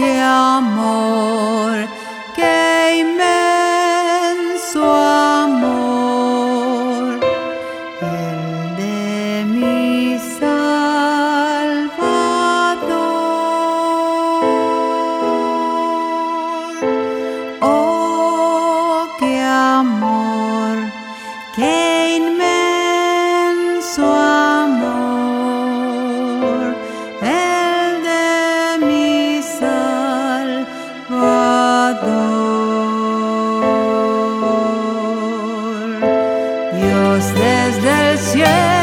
呀嘛。Desde el cielo